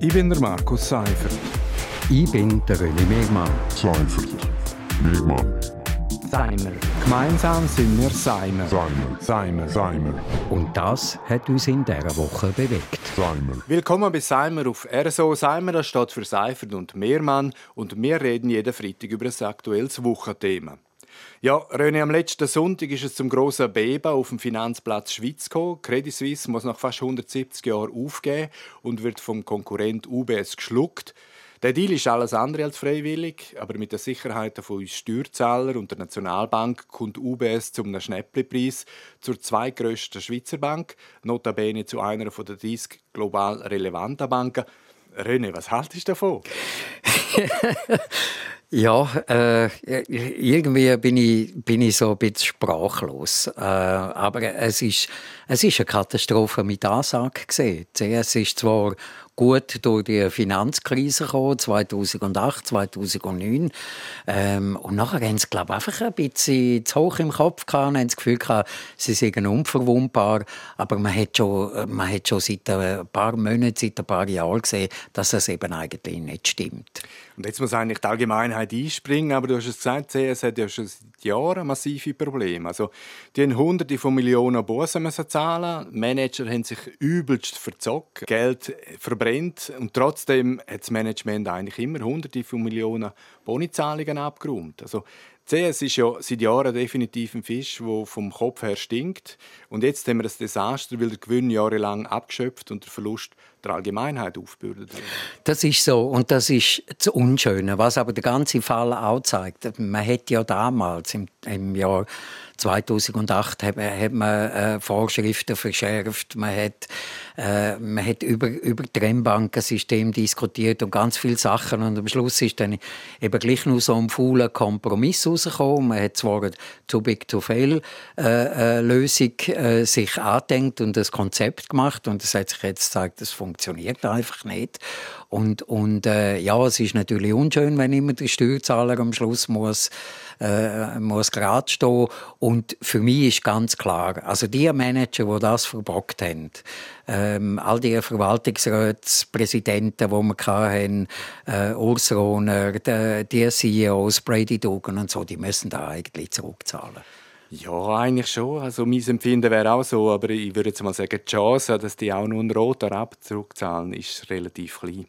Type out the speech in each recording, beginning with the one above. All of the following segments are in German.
Ich bin der Markus Seifert. Ich bin der René Megmann. Seifert. Megmann. Seimer. Gemeinsam sind wir Seimer. Seimer. Seimer. Seimer. Und das hat uns in dieser Woche bewegt. Seimer. Willkommen bei Seimer auf RSO. Seimer das steht für Seifert und Mehrmann und wir reden jeden Freitag über ein aktuelles Wochenthema. Ja, René, am letzten Sonntag ist es zum grossen Beben auf dem Finanzplatz Schweiz gekommen. Credit Suisse muss nach fast 170 Jahren aufgeben und wird vom Konkurrent UBS geschluckt. Der Deal ist alles andere als freiwillig, aber mit den Sicherheiten von uns Steuerzahler und der Nationalbank kommt UBS zum Schnäpplepreis zur zweitgrößten Schweizer Bank, notabene zu einer der 30 global relevanten Banken. René, was haltest du davon? Ja, äh, irgendwie bin ich, bin ich so ein bisschen sprachlos. Äh, aber es ist, es ist eine Katastrophe mit Ansage gesehen. CS ist zwar gut durch die Finanzkrise gekommen, 2008, 2009. Ähm, und nachher haben sie, glaube ich, einfach ein bisschen zu hoch im Kopf gehabt und haben das Gefühl gehabt, sie seien unverwundbar. Aber man hat schon, man hat schon seit ein paar Monaten, seit ein paar Jahren gesehen, dass das eben eigentlich nicht stimmt. Und jetzt muss eigentlich die Allgemeinheit einspringen, aber du hast es gesagt, CS hat ja schon seit Jahren massive Probleme. Also, die haben hunderte von Millionen Bussen müssen zahlen, Manager haben sich übelst verzockt, Geld verbrennt und trotzdem hat das Management eigentlich immer hunderte von Millionen Bonizahlungen abgeräumt. Also, CS ist ja seit Jahren definitiv ein Fisch, der vom Kopf her stinkt. Und jetzt haben wir das Desaster, weil der Gewinn jahrelang abgeschöpft und der Verlust der Allgemeinheit aufbürdet. Das ist so und das ist das Unschöne, was aber der ganze Fall auch zeigt. Man hätte ja damals im, im Jahr 2008 hat, hat man äh, Vorschriften verschärft, man hat, äh, man hat über, über Trennbankensystem diskutiert und ganz viele Sachen und am Schluss ist dann eben gleich nur so ein fauler Kompromiss rausgekommen. Man hat zwar eine too big to fail äh, äh, Lösung äh, sich angedenkt und das Konzept gemacht und es hat sich jetzt gezeigt, das funktioniert einfach nicht. Und, und äh, ja, es ist natürlich unschön, wenn immer der Steuerzahler am Schluss muss äh, muss gerade stehen. Und für mich ist ganz klar, also die Manager, die das verbockt haben, ähm, all die Verwaltungsratspräsidenten, die wir hatten, äh, Urs Rohner, die, die CEOs, Brady Dugan und so, die müssen da eigentlich zurückzahlen. Ja, eigentlich schon. Also mein Empfinden wäre auch so, aber ich würde jetzt mal sagen, die Chance, dass die auch nur einen roten Rapp zurückzahlen, ist relativ klein.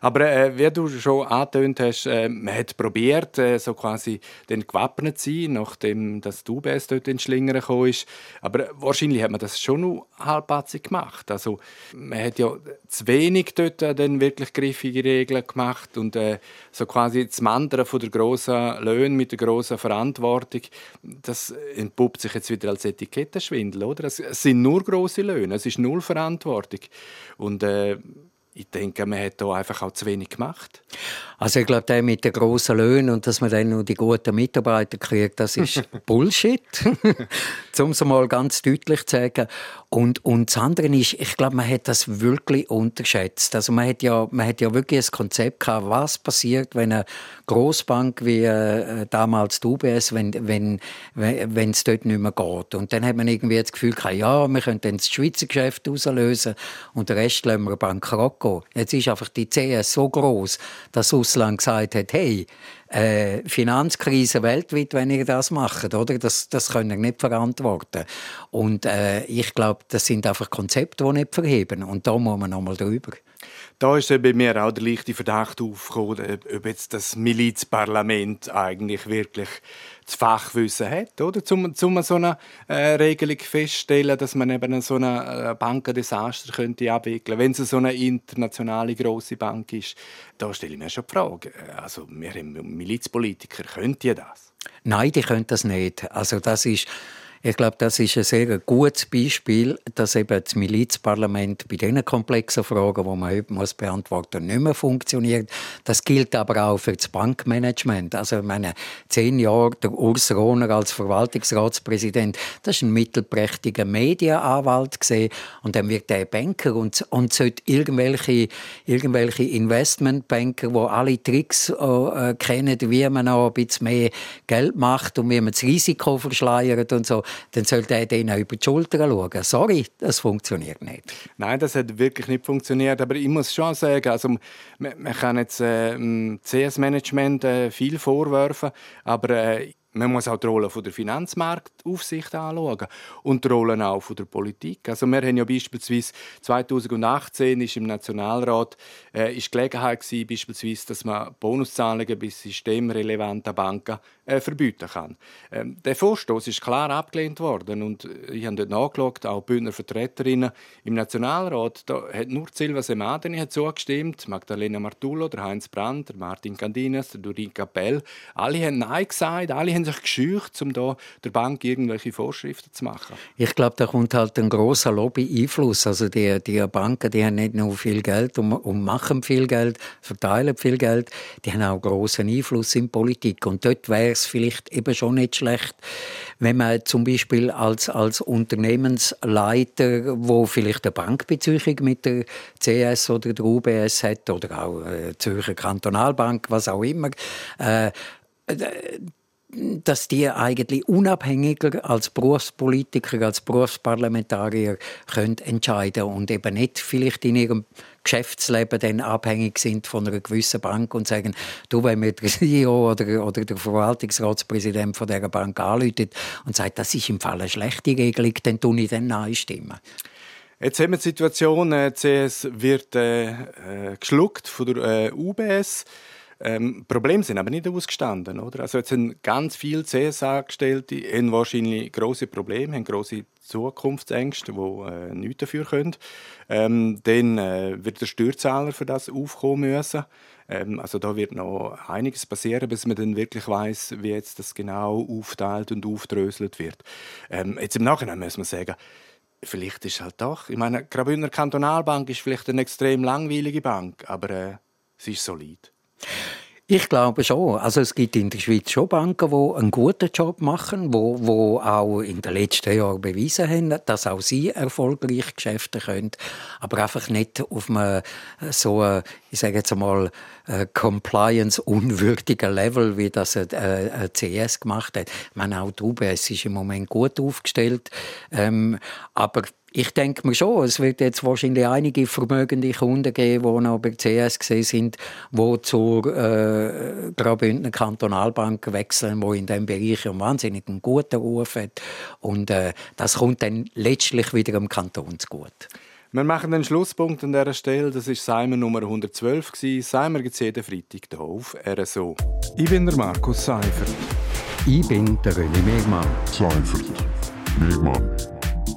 Aber äh, wie du schon angetönt hast, äh, man hat probiert, äh, so quasi den gewappnet zu sein, nachdem das UBS dort in Schlingern gekommen ist. Aber wahrscheinlich hat man das schon noch halbpatzig gemacht. Also man hat ja zu wenig dort äh, dann wirklich griffige Regeln gemacht und äh, so quasi das Mandern von der grossen Löhne mit der grossen Verantwortung, das entpuppt sich jetzt wieder als Etikettenschwindel, oder? Es, sind nur große Löhne, es ist null Verantwortung und äh, ich denke, man hat da einfach auch zu wenig gemacht. Also ich glaube, der mit den grossen Löhnen und dass man dann nur die guten Mitarbeiter kriegt, das ist Bullshit, um es mal ganz deutlich zu sagen. Und, und das andere ist, ich glaube, man hat das wirklich unterschätzt. Also man hat ja, man hat ja wirklich ein Konzept gehabt, was passiert, wenn eine Großbank wie äh, damals die UBS, wenn wenn wenn es dort nicht mehr geht. Und dann hat man irgendwie das Gefühl gehabt, ja, wir können dann das Schweizer Geschäft auslösen und den Rest lassen wir bankrott gehen. Jetzt ist einfach die CS so groß, dass Russland gesagt hat, hey, äh, Finanzkrise weltweit, wenn ihr das macht, oder? Das, das können ihr nicht verantworten. Und äh, ich glaube, das sind einfach Konzepte, die nicht verheben. Und da muss man nochmal drüber. Da ist bei mir auch der leichte Verdacht aufgekommen, ob jetzt das Milizparlament eigentlich wirklich das Fachwissen hat, oder? Zum, zum so eine äh, Regelung feststellen, dass man eben so eine äh, Bankendesaster könnte abwickeln. Wenn es so eine internationale große Bank ist, da stelle ich mir schon die Frage. Also wir Milizpolitiker, könnt ihr das? Nein, die können das nicht. Also das ist ich glaube, das ist ein sehr gutes Beispiel, dass eben das Milizparlament bei diesen komplexen Fragen, die man heute muss beantworten nicht mehr funktioniert. Das gilt aber auch für das Bankmanagement. Also, ich meine, zehn Jahre der Urs Rohner als Verwaltungsratspräsident, das ist ein mittelprächtiger Medienanwalt gesehen und dann wird er Banker und, und sollte irgendwelche, irgendwelche Investmentbanker, die alle Tricks äh, kennen, wie man noch ein bisschen mehr Geld macht und wie man das Risiko verschleiert und so, dann soll der denen über die Schulter schauen. Sorry, das funktioniert nicht. Nein, das hat wirklich nicht funktioniert. Aber ich muss schon sagen, also, man, man kann jetzt äh, CS-Management äh, viel vorwerfen, aber äh, man muss auch die Rolle der Finanzmarktaufsicht anschauen und die Rolle auch der Politik. Also wir haben ja beispielsweise 2018 ist im Nationalrat äh, ist Gelegenheit gewesen, beispielsweise, dass man Bonuszahlungen bei systemrelevanten Banken äh, verbieten kann. Ähm, der Vorstoß ist klar abgelehnt worden und ich habe dort nachgeschaut, auch Bündner Vertreterinnen im Nationalrat, da hat nur Silva Semadeni hat zugestimmt, Magdalena Martullo, der Heinz Brandt, der Martin Candinas, der Durin Capell, alle haben Nein gesagt, alle haben sich gescheucht, um da der Bank irgendwelche Vorschriften zu machen. Ich glaube, da kommt halt ein großer Lobby-Einfluss. Also die, die Banken, die haben nicht nur viel Geld und, und machen viel Geld, verteilen viel Geld, die haben auch großen Einfluss in Politik und dort wäre es vielleicht eben schon nicht schlecht, wenn man zum Beispiel als, als Unternehmensleiter, wo vielleicht eine Bankbeziehung mit der CS oder der UBS hat oder auch äh, Zürcher Kantonalbank, was auch immer, äh, dass die eigentlich unabhängiger als Berufspolitiker, als Berufsparlamentarier können entscheiden und eben nicht vielleicht in ihrem Geschäftsleben dann abhängig sind von einer gewissen Bank und sagen, du, wenn mir der CEO oder, oder der Verwaltungsratspräsident von dieser Bank anruft und sagt, das ist im Fall eine schlechte Regelung, dann tue ich dann Nein stimmen. Jetzt haben wir die Situation, äh, CS wird äh, äh, geschluckt von der äh, UBS. Ähm, Probleme sind aber nicht ausgestanden. Oder? Also jetzt sind ganz viele CS-Angestellte haben wahrscheinlich große Probleme, haben große Zukunftsängste, die äh, nichts dafür können. Ähm, dann äh, wird der Steuerzahler für das aufkommen müssen. Ähm, also da wird noch einiges passieren, bis man dann wirklich weiß, wie jetzt das genau aufteilt und aufdröselt wird. Ähm, jetzt im Nachhinein muss man sagen, vielleicht ist halt doch. Ich meine, Graubündner Kantonalbank ist vielleicht eine extrem langweilige Bank, aber äh, sie ist solid. Ich glaube schon. Also es gibt in der Schweiz schon Banken, die einen guten Job machen, wo, wo auch in den letzten Jahren bewiesen haben, dass auch sie erfolgreich Geschäfte können, aber einfach nicht auf einem so, ich sage jetzt einmal, compliance-unwürdigen Level, wie das ein CS gemacht hat. Ich meine, auch die UBS ist im Moment gut aufgestellt, ähm, aber ich denke mir schon, es wird jetzt wahrscheinlich einige vermögende Kunden geben, die noch bei CS gesehen sind, die zur äh, Graubündner Kantonalbank wechseln, wo in diesem Bereich einen wahnsinnig guten Ruf hat. Und äh, das kommt dann letztlich wieder dem Kanton zugute. Wir machen den Schlusspunkt an dieser Stelle. Das ist Simon Nummer 112. Simon gibt es jeden Freitag hier auf RSO. Ich bin der Markus Seifert. Ich bin der René Megmann. Seifert. Megmann.